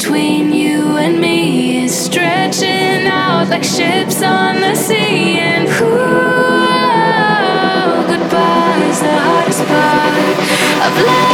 between you and me is stretching out like ships on the sea. And ooh, is the hardest part of life.